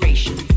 generation.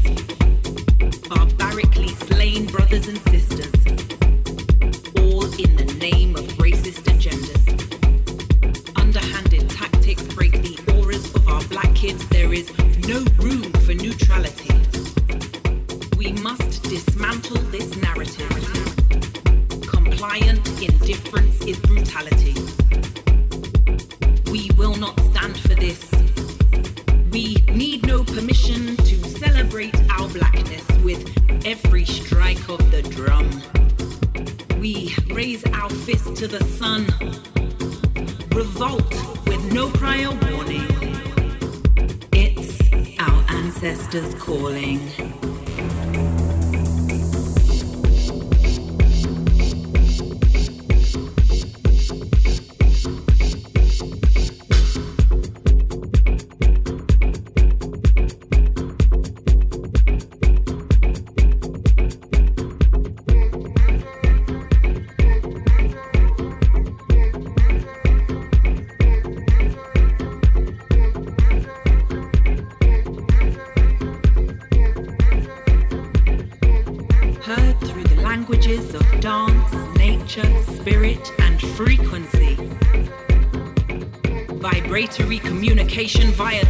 Via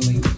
recently